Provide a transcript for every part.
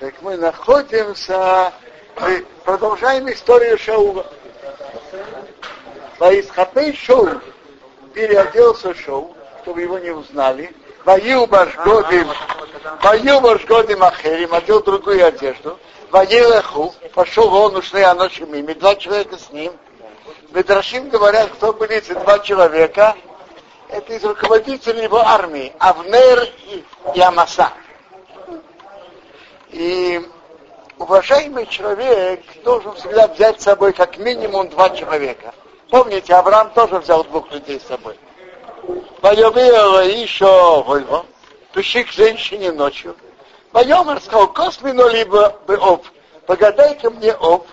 Так мы находимся, мы продолжаем историю Шаула. Ваисхатей Шоу переоделся Шоу, чтобы его не узнали. Ваю Башгодим, Ваю Башгодим Ахерим, одел другую одежду. Ваелеху, пошел он, ушли а ночью мимо, два человека с ним. Медрашим говорят, кто были эти два человека, это из руководителей его армии, Авнер и, Амаса. И уважаемый человек должен всегда взять с собой как минимум два человека. Помните, Авраам тоже взял двух людей с собой. Воевала еще Вольво, пришли к женщине ночью. Воемер сказал, космину либо бы об, погадай-ка мне об,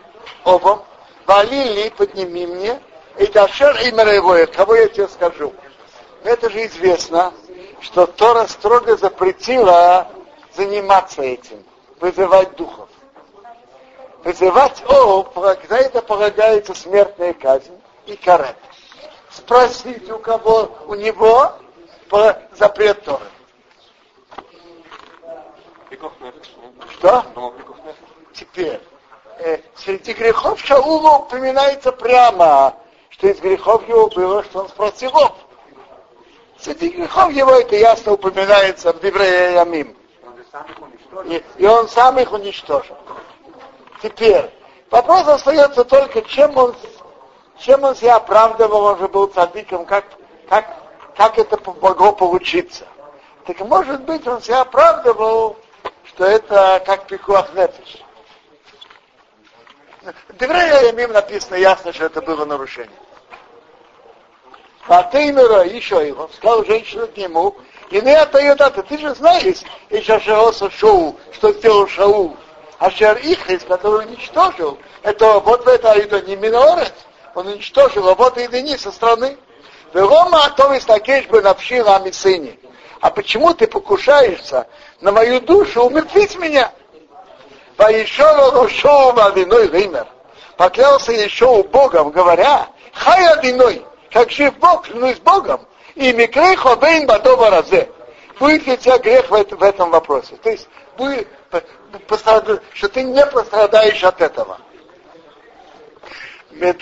обом, валили, подними мне, и дашер имя его, кого я тебе скажу. Это же известно, что Тора строго запретила заниматься этим вызывать духов. Вызывать О, когда это полагается смертная казнь и карет. Спросить у кого, у него по запрет Торы. Что? Теперь, э, среди грехов Шаула упоминается прямо, что из грехов его было, что он спросил. Среди грехов его это ясно упоминается в Дивре Ямим. И, и он сам их уничтожил. Теперь, вопрос остается только, чем он, чем он себя оправдывал, он же был цадиком, как, как, как это могло получиться. Так может быть, он себя оправдывал, что это как пикуах нефиш. Деврея им написано ясно, что это было нарушение. А ты еще его, сказал женщина к нему, и на это ее дата, ты же знаешь, и Шашеоса Шоу, что сделал Шаул. А Шер Ихрис, который уничтожил, это вот в это это не Минорец, он уничтожил, а вот и Дени со стороны. Велома Атовис Такеш бы навшила Амисыни. А почему ты покушаешься на мою душу умертвить меня? Поешова шоу одиной вымер. Поклялся еще у Богом, говоря, хай одиной, как жив Бог, клянусь Богом, и микрей хобейн бадова разе. Будет ли у тебя грех в, этом вопросе? То есть, будет, что ты не пострадаешь от этого. Мед,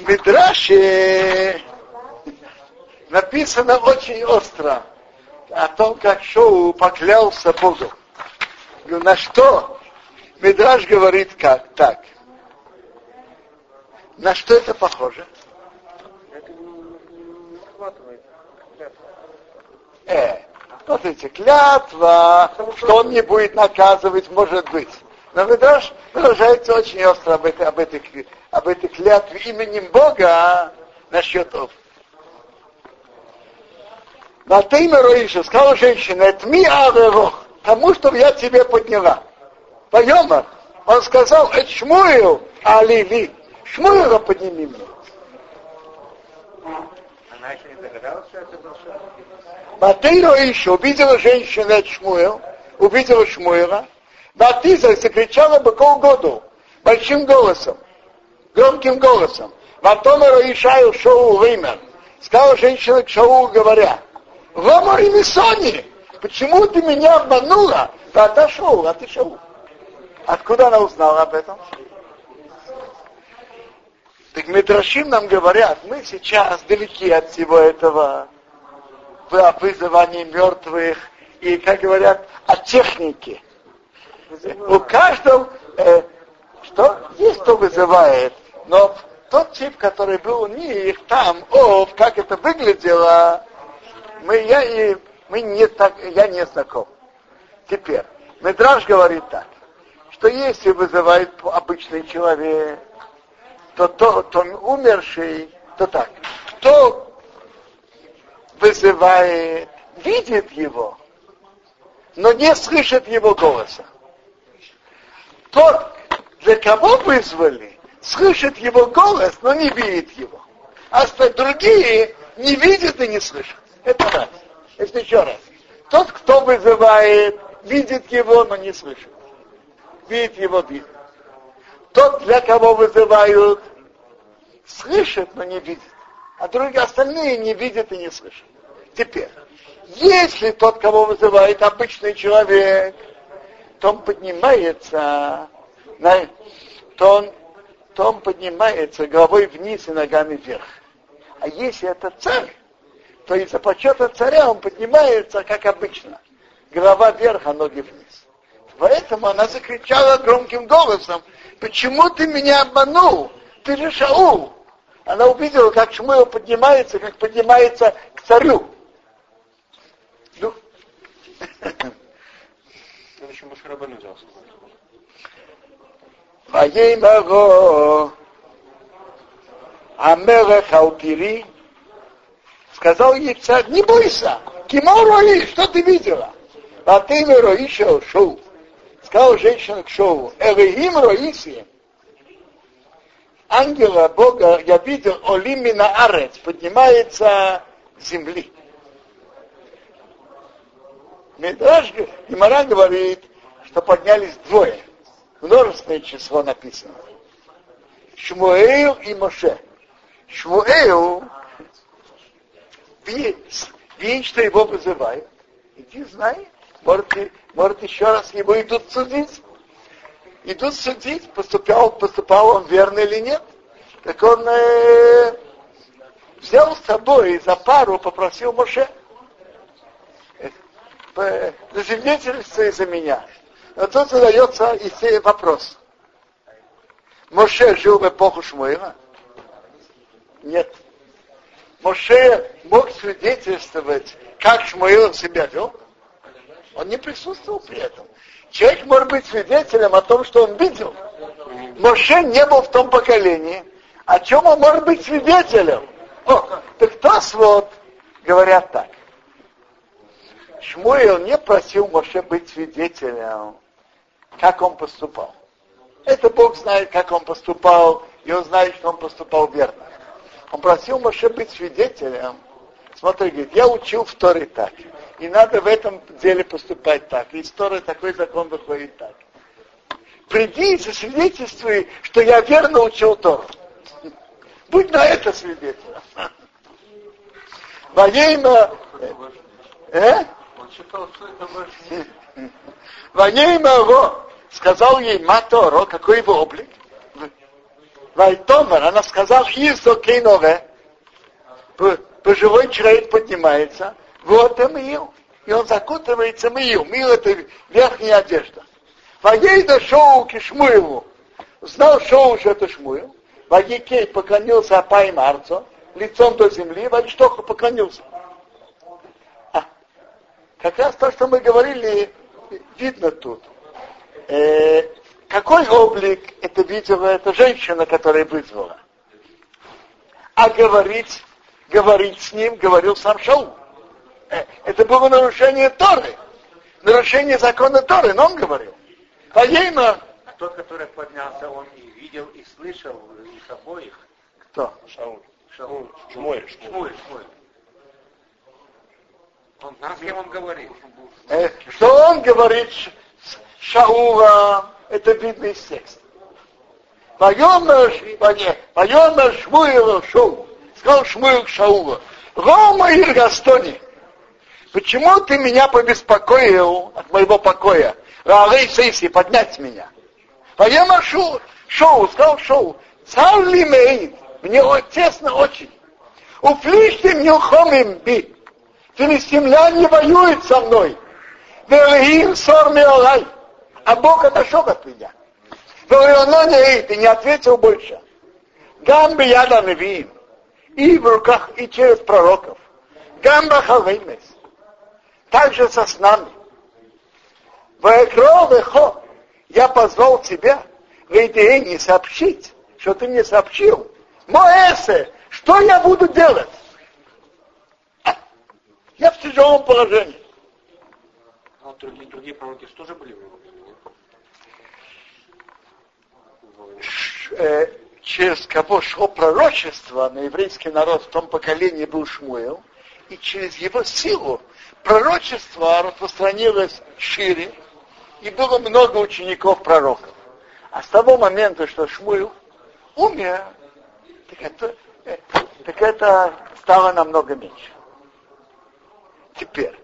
Медраше написано очень остро о том, как Шоу поклялся Богу. На что? Медраж говорит как? Так. На что это похоже? Это не схватывает. Э, смотрите, клятва, что он не будет наказывать, может быть. Но Медраж выражается очень остро об этой, об этой, об этой клятве именем Бога насчет Ов. На Теймеру еще сказала женщина, это ми аверох, тому, что я тебе подняла. Поема, он сказал, это шмуил, алили. Шмуила подними мне. Она еще не догадалась, что это был Батыро еще увидела женщину от Шмуэл, увидела Шмуэла, Батиза закричала бы году большим голосом, громким голосом. Ватомера Ишаю Шоу Веймер. Сказала женщина к Шоу, говоря, Ломари Мисони, почему ты меня обманула? Да, ты Шоу, а ты Шоу. Откуда она узнала об этом? Так Медрашим нам говорят, мы сейчас далеки от всего этого вызывания мертвых и, как говорят, от техники. У каждого, э, что есть, кто вызывает, но тот тип, который был у них там, о, как это выглядело, мы, я, и, мы не так, я не знаком. Теперь, Медраж говорит так, что если вызывает обычный человек, то тот, он умерший, то так. Кто вызывает, видит его, но не слышит его голоса. Тот, для кого вызвали, слышит его голос, но не видит его. А другие не видят и не слышат. Это раз. Это еще раз. Тот, кто вызывает, видит его, но не слышит. Видит его, видит. Тот, для кого вызывают, слышит, но не видит. А другие остальные не видят и не слышат. Теперь, если тот, кого вызывает обычный человек, то он поднимается, на, то, он, то он поднимается головой вниз и ногами вверх. А если это царь, то из-за почета царя он поднимается, как обычно. Голова вверх, а ноги вниз. Поэтому она закричала громким голосом, почему ты меня обманул? Ты же Шаул. Она увидела, как Шмуэл поднимается, как поднимается к царю. Ну. Ваеймаго Амелех Алтири сказал ей царь, не бойся, Киморои, что ты видела? А ты еще шоу. Сказал женщина к шоу, Элеим Роиси, ангела Бога я видел Олимина Арец, поднимается с земли. Медраж Гимара говорит, что поднялись двое. Множественное число написано. Шмуэйл и Моше. Шмуэйл видит, что его вызывают. Иди знай, может, может еще раз его идут судить. Идут судить, поступал, поступал он верно или нет. Так он э, взял с собой за пару, попросил Моше засвидетельствуй за меня. Но тут задается вопрос. Моше жил в эпоху Шмуила? Нет. Моше мог свидетельствовать, как Шмуил себя вел? Он не присутствовал при этом. Человек может быть свидетелем о том, что он видел. Моше не был в том поколении. О чем он может быть свидетелем? О, так то вот говорят так. Шмуэл не просил Моше быть свидетелем, как он поступал. Это Бог знает, как он поступал, и он знает, что он поступал верно. Он просил Моше быть свидетелем. Смотри, говорит, я учил в Торе так. И надо в этом деле поступать так. И из такой закон выходит так. Приди и засвидетельствуй, что я верно учил Тору. Будь на это свидетелем. Во имя... Э? Ваней Маго сказал ей Маторо, какой его облик. Вайтомер, она сказала, Хизо Кейнове, пожилой человек поднимается, вот и мил. И он закутывается мил. Мил это верхняя одежда. Вагей дошел к Шмуеву. Знал Шоу, что это Шмуев. Вагикей поклонился Апай Марцо, лицом до земли, Вагиштоху поклонился. Как раз то, что мы говорили, видно тут. Э, какой облик это видела эта женщина, которая вызвала? А говорить, говорить с ним говорил сам Шаул. Э, это было нарушение Торы. Нарушение закона Торы, но он говорил. Поема. А тот, который поднялся, он и видел, и слышал их обоих. Кто? Шаул. Шаул. Шмуэль. Шмуэль. Шмуэль. Он с кем он говорит. Э, что он говорит Шаула, это видно из текста. Поемер Шмуила Шоу. Сказал Шмуил Шаула. Рома и Гастони. Почему ты меня побеспокоил от моего покоя? Ралей Сейси, поднять меня. Поемер Шоу, сказал Шоу. Царь ли Мне тесно очень. Уфлишьте мне хомим би филистимляне воюют со мной. Велихим сор меолай. А Бог отошел от меня. Велиононе ты не ответил больше. Гамби яда невиим. И в руках, и через пророков. Гамба халвеймес. Также со снами. Ваекро вехо. Я позвал тебя в не сообщить, что ты мне сообщил. Моэсе, что я буду делать? Я в тяжелом положении. А другие, другие пророки тоже были в его э, через кого шло пророчество на еврейский народ в том поколении был Шмуэл, и через его силу пророчество распространилось шире, и было много учеников пророков. А с того момента, что Шмуэл умер, так это, э, так это стало намного меньше. Теперь,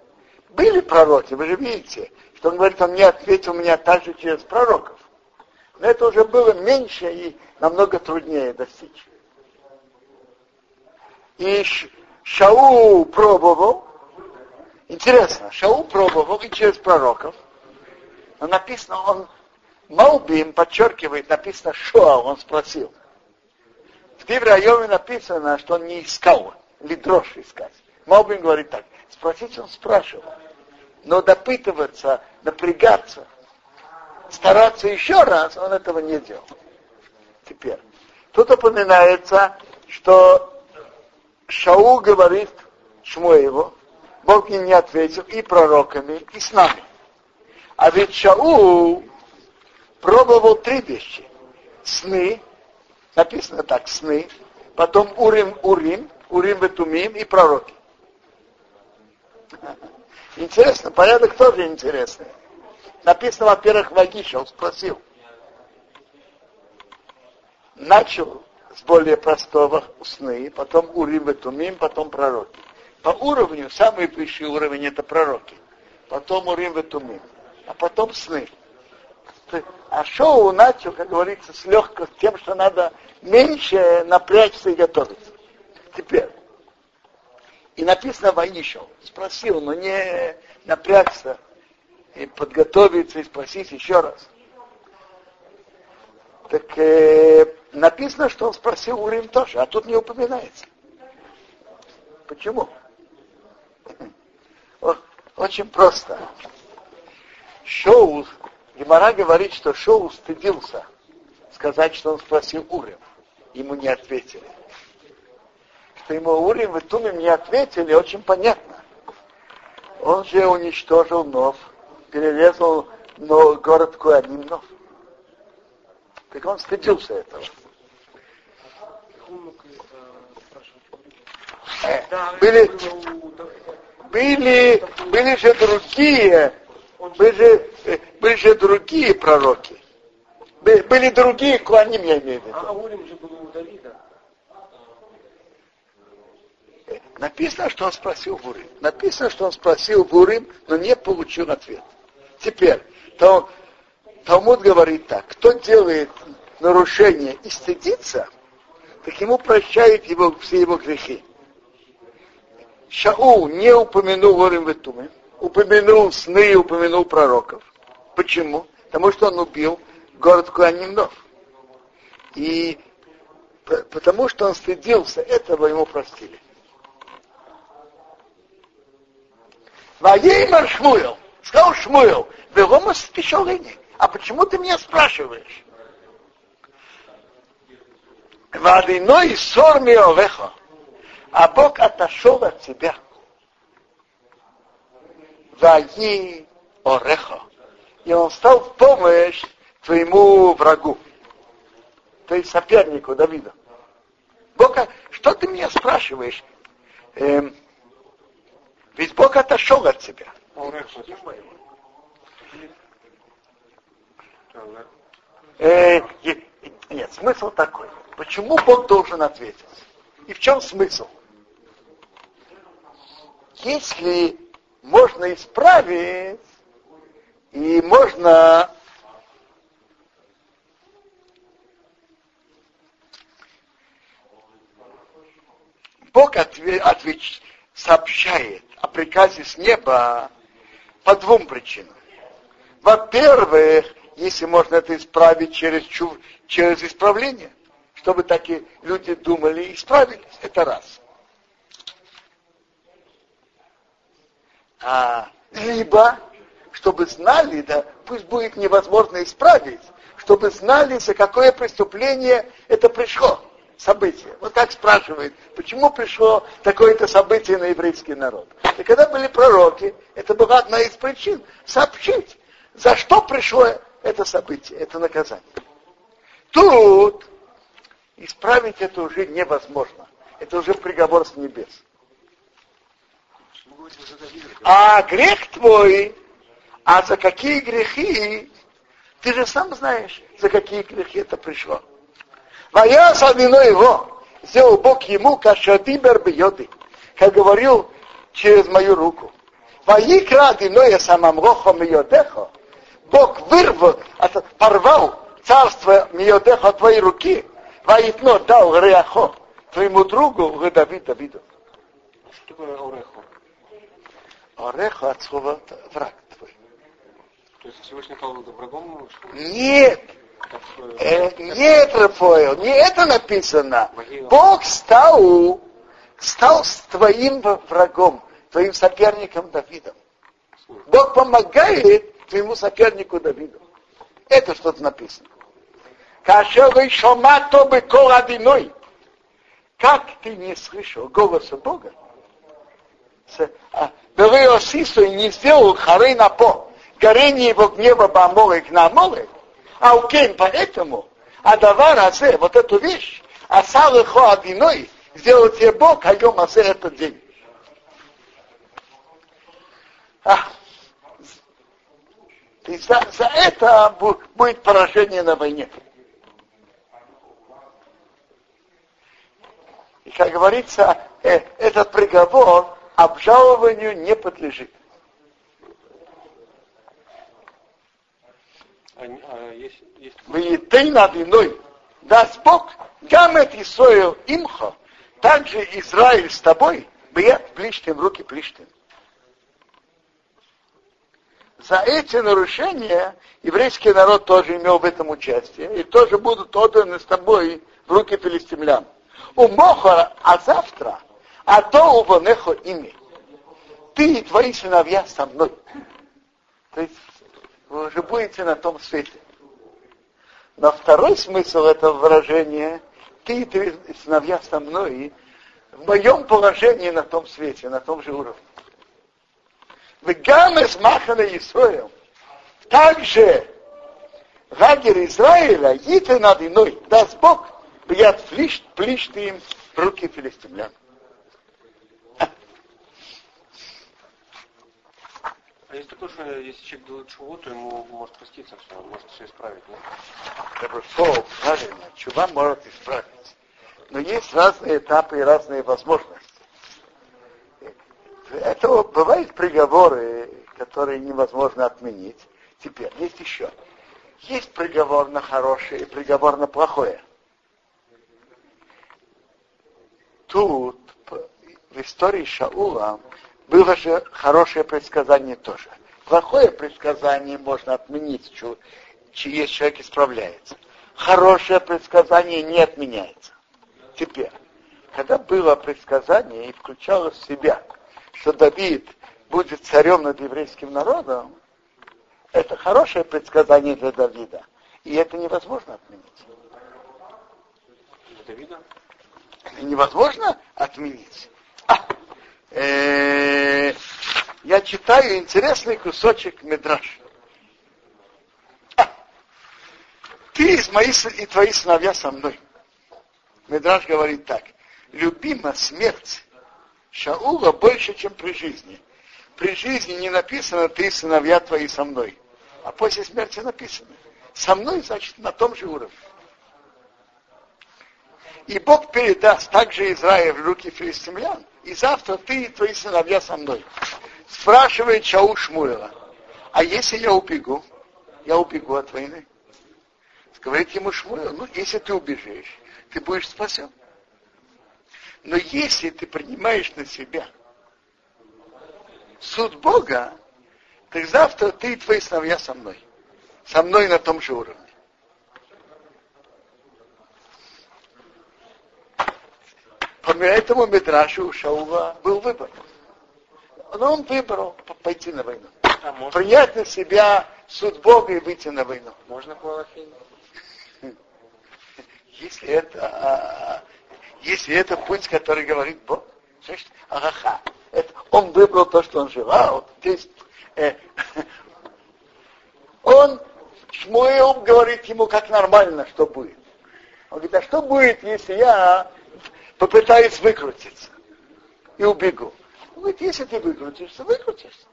были пророки, вы же видите, что он говорит, он не ответил меня также через пророков. Но это уже было меньше и намного труднее достичь. И Шау пробовал, интересно, Шау пробовал и через пророков, но написано, он Малбим подчеркивает, написано Шоа, он спросил. В Тивре написано, что он не искал, или дрожь искать. Малбим говорит так, спросить он спрашивал, но допытываться, напрягаться, стараться еще раз, он этого не делал. Теперь, тут упоминается, что Шау говорит Шмуеву, Бог им не ответил и пророками, и с нами. А ведь Шау пробовал три вещи. Сны, написано так, сны, потом Урим, Урим, Урим Ветумим и пророки. Интересно, порядок тоже интересный. Написано, во-первых, Вагиша, он спросил. Начал с более простого сны, потом Урим и Тумим, потом пророки. По уровню, самый высший уровень это пророки. Потом Урим и Тумим. А потом сны. А шоу начал, как говорится, с легкостью, тем, что надо меньше напрячься и готовиться. Теперь. И написано Ваишел. Спросил, но не напрягся и подготовиться и спросить еще раз. Так э, написано, что он спросил Урим тоже, а тут не упоминается. Почему? Очень просто. Шоу, Гемора говорит, что Шоу стыдился сказать, что он спросил Урим. Ему не ответили. Что ему Урим и Тумим не ответили, очень понятно. Он же уничтожил Нов, перерезал но город Куаним Нов. Так он стыдился этого. Были, были, были же другие, были же, э, были же другие пророки. Были другие кланим, я имею в виду. А Урим же был у Давида. Написано, что он спросил в Урим. Написано, что он спросил в Урим, но не получил ответ. Теперь, то Талмуд говорит так, кто делает нарушение и стыдится, так ему прощают его, все его грехи. Шаул не упомянул Ворим Ветуме, упомянул сны и упомянул пророков. Почему? Потому что он убил город Куанимнов. И потому что он стыдился, этого ему простили. Ваеймар Шмуэл, сказал Шмуэл, Велома спешалыни. А почему ты меня спрашиваешь? Вадиной сор миолеха. А Бог отошел от тебя. Ваи ореха. И он стал в помощь твоему врагу. То есть сопернику Давида. Бог, что ты меня спрашиваешь? Эм, ведь Бог отошел от тебя. Э, нет, смысл такой. Почему Бог должен ответить? И в чем смысл? Если можно исправить, и можно Бог отве- отвеч- сообщает о приказе с неба по двум причинам. Во-первых, если можно это исправить через, через исправление, чтобы такие люди думали и исправились, это раз. А, либо, чтобы знали, да, пусть будет невозможно исправить, чтобы знали, за какое преступление это пришло, событие. Вот так спрашивает, почему пришло такое-то событие на еврейский народ. И когда были пророки, это была одна из причин, сообщить, за что пришло это событие, это наказание. Тут исправить это уже невозможно. Это уже приговор с небес. А грех твой, а за какие грехи, ты же сам знаешь, за какие грехи это пришло. Моя вино его, сделал Бог ему кашадибер бьеды, как говорил через мою руку. Ваикра Диноя Самамрохо Миодехо. Бог вырвал, порвал царство Миодехо от твоей руки. Ваитно дал Реахо твоему другу Давид Давиду. Что такое Орехо? Орехо от слова враг твой. То есть Всевышний стал врагом? Нет. Э, нет, Рафаэл, не это написано. Бог стал, стал твоим врагом, твоим соперником Давидом. Бог помогает твоему сопернику Давиду. Это что-то написано. Кашевый шомато бы коладиной. Как ты не слышал голоса Бога? Береосису и не сделал хары на по. Горение его гнева бамолек на молек. А у Кен поэтому, а давар азе, вот эту вещь, а салыхо одиной, сделал тебе Бог, а йом этот день. А, и за, за это будет поражение на войне. И, как говорится, э, этот приговор обжалованию не подлежит. Ты над иной. Даст Бог, гамет Исоил имхо, также Израиль с тобой, бьет плиштин, руки плиштин. За эти нарушения еврейский народ тоже имел в этом участие, и тоже будут отданы с тобой в руки филистимлян. У Мохора, а завтра, а то у Вонехо ими. Ты и твои сыновья со мной. То есть вы уже будете на том свете. Но второй смысл этого выражения, ты и твои сыновья со мной, в моем положении на том свете, на том же уровне. Вы гамес махана Исраил. Также лагерь Израиля, иты над иной, даст Бог, бьят плищ, плищты им в руки филистимлян. А есть такое, что если человек делает чего, то ему может проститься все, он может все исправить, нет? Хорошо, правильно, чува может исправить. Но есть разные этапы и разные возможности. Это бывают приговоры, которые невозможно отменить. Теперь есть еще. Есть приговор на хорошее и приговор на плохое. Тут в истории Шаула было же хорошее предсказание тоже. Плохое предсказание можно отменить, если человек исправляется. Хорошее предсказание не отменяется. Теперь, когда было предсказание и включало в себя, что Давид будет царем над еврейским народом, это хорошее предсказание для Давида. И это невозможно отменить. Давида? Это невозможно отменить. А, э, я читаю интересный кусочек Медраш. А, ты из моих и твои сыновья со мной. Медраш говорит так. Любима смерть Шаула больше, чем при жизни. При жизни не написано ты сыновья твои со мной. А после смерти написано. Со мной, значит, на том же уровне. И Бог передаст также Израиль в руки филистимлян, и завтра ты и твои сыновья со мной. Спрашивает Чаул Шмуэла, а если я убегу, я убегу от войны? Говорит ему Шмуэл, ну если ты убежишь, ты будешь спасен. Но если ты принимаешь на себя суд Бога, так завтра ты и твои сыновья со мной. Со мной на том же уровне. По этому Медрашу у Шаула был выбор. Но он выбрал пойти на войну. А можно, Принять на себя суд Бога и выйти на войну. можно по Аллахе? Если это, а, если это путь, который говорит Бог, значит, араха. Это, он выбрал то, что он желал. То есть, э, он, Шмуэл говорит ему, как нормально, что будет. Он говорит, а что будет, если я попытаюсь выкрутиться и убегу? Он говорит, если ты выкрутишься, выкрутишься.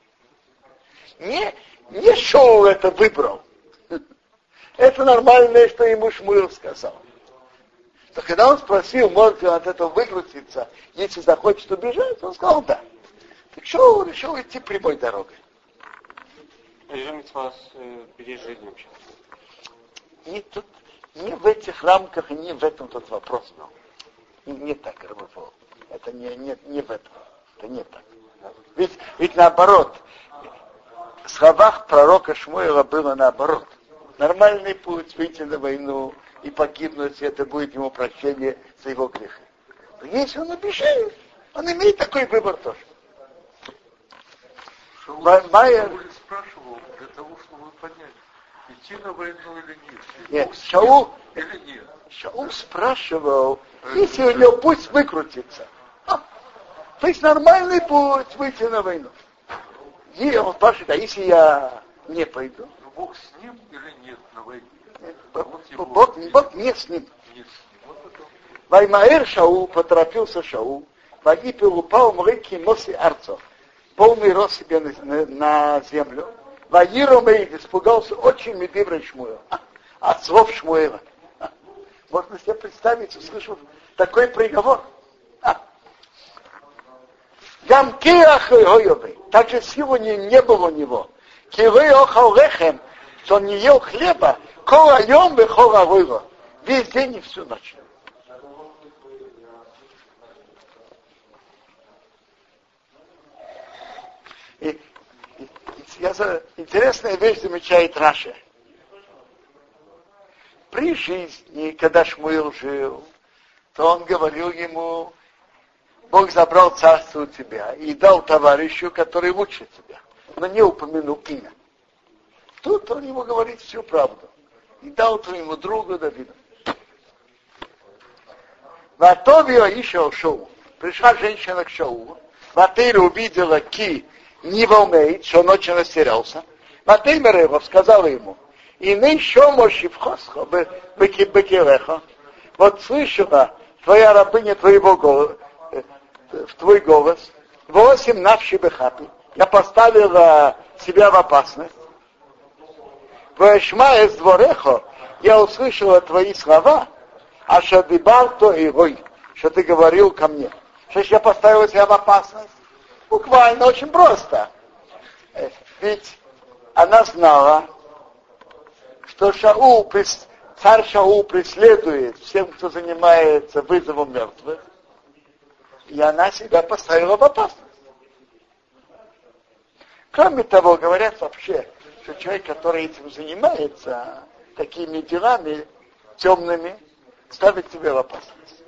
Не, не шоу это выбрал. Это нормальное, что ему Шмуил сказал. То когда он спросил, может ли он от этого выкрутиться, если захочет убежать, он сказал да. Так Шоу решил идти прямой дорогой. Режим вас пережить вообще. Не, тут, не в этих рамках, не в этом тот вопрос был. Не, не так работал. Это не, не, не в этом. Это не так. Ведь, ведь наоборот, в словах пророка Шмуэла было наоборот. Нормальный путь выйти на войну и погибнуть, это будет ему прощение за его грехи. Но если он обещает, он имеет такой выбор тоже. Майер... спрашивал для того, чтобы понять, идти на войну или нет. Нет, Шаул, Или нет. Шаул спрашивал, если у него путь выкрутится. То есть нормальный путь выйти на войну. И он спрашивает, а если я не пойду? Но Бог с ним или нет на войне? Бог, Бог, Бог не с ним. Нет с ним. Вот. Ваймаэр Шаул, поторопился Шаул, Вагипел упал мрыки Моси Арцов, полный рост себе на, на, на землю. Ваиру Мейд испугался очень Медивра Шмуэла, от слов Шмуэла. Можно себе представить, услышав такой приговор. Гойовый, также силы не, было у него. Кивы охал лехем, что он не ел хлеба, кола йом бехола выло. Весь день и всю ночь. И, и- и- интересная вещь замечает Раша. При жизни, когда Шмуил жил, то он говорил ему, Бог забрал царство у тебя и дал товарищу, который лучше тебя, но не упомянул имя. Тут он ему говорит всю правду. И дал твоему другу Давиду. Ватовио еще шоу. Пришла женщина к шоу. Ватыра увидела ки не волнеет, что очень растерялся. Ватымер его сказала ему, и еще можешь в хосхо, бекилехо. Вот слышала твоя рабыня твоего голоса, в твой голос, восемь навши бехапи. Я поставила себя в опасность. Вешма из дворехо, я услышала твои слова, а что то и рой, что ты говорил ко мне. Что я поставила себя в опасность? Буквально очень просто. Э, Ведь она знала, что Шаул, царь Шаул преследует всем, кто занимается вызовом мертвых, и она себя поставила в опасность. Кроме того, говорят вообще, что человек, который этим занимается, такими делами темными, ставит себя в опасность.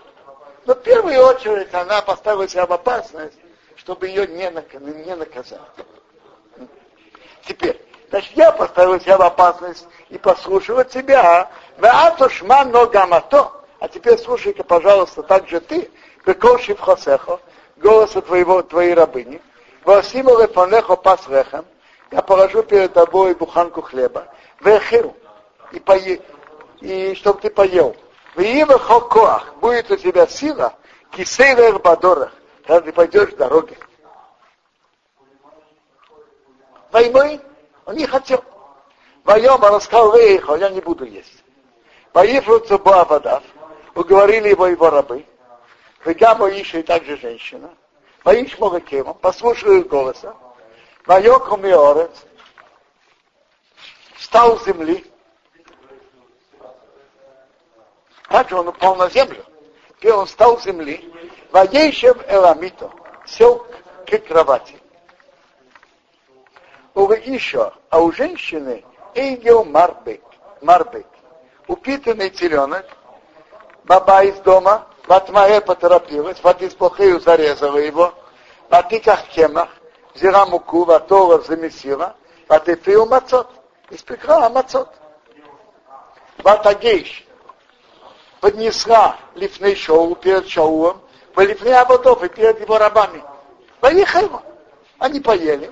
Но в первую очередь она поставила себя в опасность, чтобы ее не, не наказать. Теперь, значит, я поставил себя в опасность и послушала тебя. Ваатушма ногамато. А теперь слушай-ка, пожалуйста, также ты, Бекоши в Хосехо, голоса твоего, твоей рабыни, Васиму лефанехо пасрехам, я положу перед тобой буханку хлеба, вехиру, и, пое, и чтобы ты поел. В Ивахо коах, будет у тебя сила, кисейвер бадорах, когда ты пойдешь в дороге. Войной он не хотел. Воем он сказал, я не буду есть. Поехал Буавадав, уговорили его его рабы, Вегама Иша и также женщина. Воиш Молокема, послушали их голоса. Вайоку Миорец, встал с земли. Также он упал на землю. Теперь он встал с земли. Воейшев Эламито, сел к кровати. У еще, а у женщины Эйгел Марбек, Марбек, упитанный теленок, баба из дома, Ватмае поторопилась, Ватисбохею зарезала его, Ватиках кемах, взяла муку, Ватова замесила, Ватефил мацот, испекла мацот. Ватагейш поднесла лифней шоу перед Шаулом, лифней Абадов и перед его рабами. Поехали. Они поели.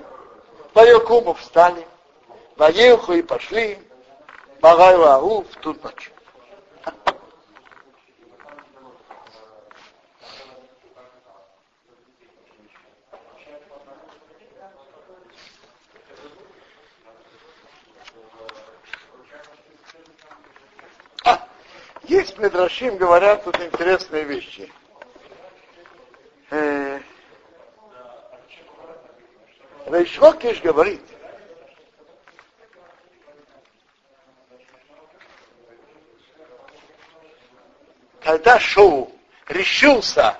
Ваякуму встали. Ваеху и пошли. Багайва Ау в ту ночь. А, есть Медрашим, говорят тут интересные вещи. Э, Рейшлокиш говорит, когда Шоу решился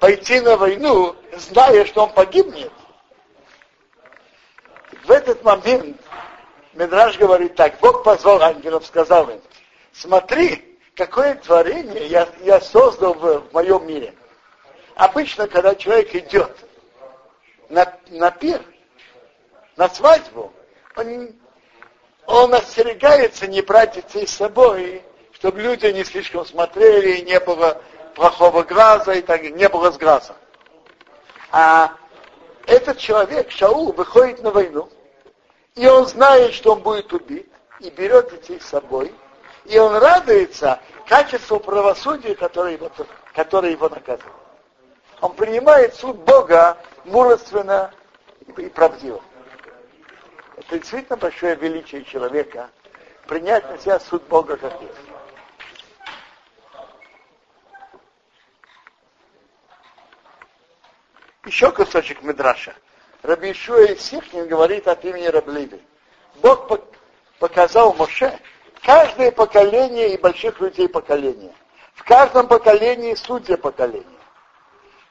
пойти на войну, зная, что он погибнет, в этот момент Медраж говорит так, Бог позвал ангелов, сказал им, смотри, какое творение я, я создал в, в моем мире. Обычно, когда человек идет на, на пир, на свадьбу, он, он остерегается не брать детей с собой, чтобы люди не слишком смотрели, и не было плохого глаза, и так не было сглаза. А этот человек, Шаул, выходит на войну, и он знает, что он будет убит, и берет детей с собой, и он радуется качеству правосудия, которое его, которое его наказывает. Он принимает суд Бога мужественно и правдиво. Это действительно большое величие человека, принять на себя суд Бога как есть. Еще кусочек Медраша. Раби Ишуа Сихнин говорит от имени Раблиды. Бог показал Моше каждое поколение и больших людей поколения. В каждом поколении судья поколения.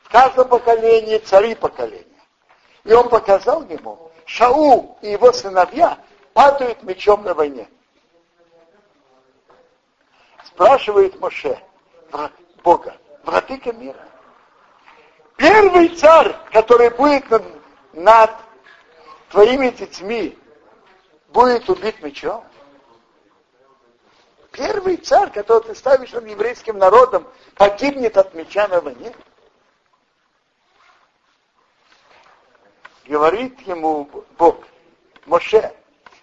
В каждом поколении цари поколения. И он показал ему, Шаул и его сыновья падают мечом на войне. Спрашивает Моше Бога, владыка мира, первый царь, который будет над, над твоими детьми, будет убит мечом? Первый царь, которого ты ставишь над еврейским народом, погибнет от меча на войне? Говорит ему Бог, Моше,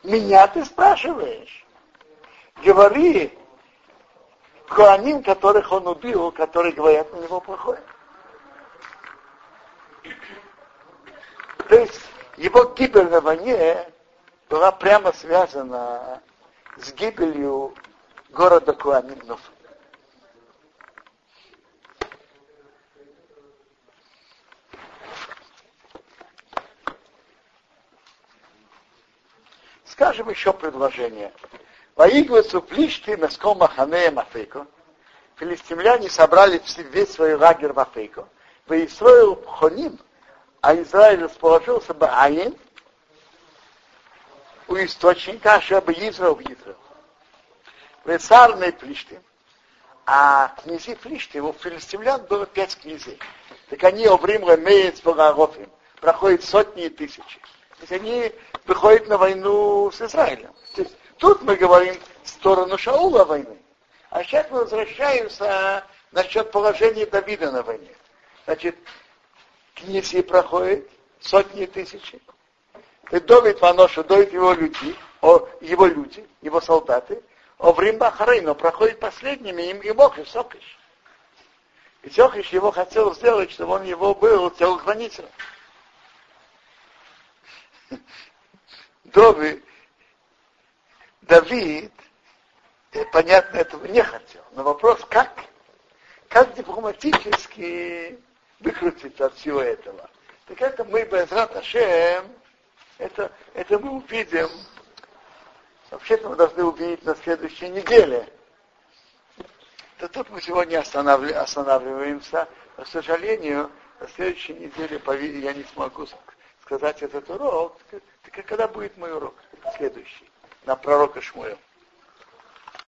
меня ты спрашиваешь? Говори Коаним, которых он убил, которые говорят на него плохое. То есть его гибель на войне была прямо связана с гибелью города Куанинов. Скажем еще предложение. Воигвацу плишти меском маханея мафейко. Филистимляне собрали весь свой лагерь в Афейко. Воистроил Хоним, а Израиль расположился бы Аин у источника, а чтобы Израил в Израил. Весарный Плиштим. А князи Плиштим, у филистимлян было пять князей. Так они Оврим Ремеец Богарофим. Проходят сотни и тысячи. То есть они выходят на войну с Израилем. То есть тут мы говорим в сторону Шаула войны. А сейчас мы возвращаемся насчет положения Давида на войне. Значит, князья проходят сотни тысяч. И Давид Ваноша, Давид его люди, его люди, его солдаты, о время но проходит последними, им и Бог, и Сокиш. И Сокиш его хотел сделать, чтобы он его был телохранителем. Давид, Давид, э, понятно, этого не хотел. Но вопрос, как? Как дипломатически выкрутиться от всего этого? Так это мы, без Раташем, это, это мы увидим Вообще-то мы должны увидеть на следующей неделе. То тут мы сегодня останавливаемся. К сожалению, на следующей неделе я не смогу сказать этот урок. Так когда будет мой урок? Следующий. На пророка Шмуэла.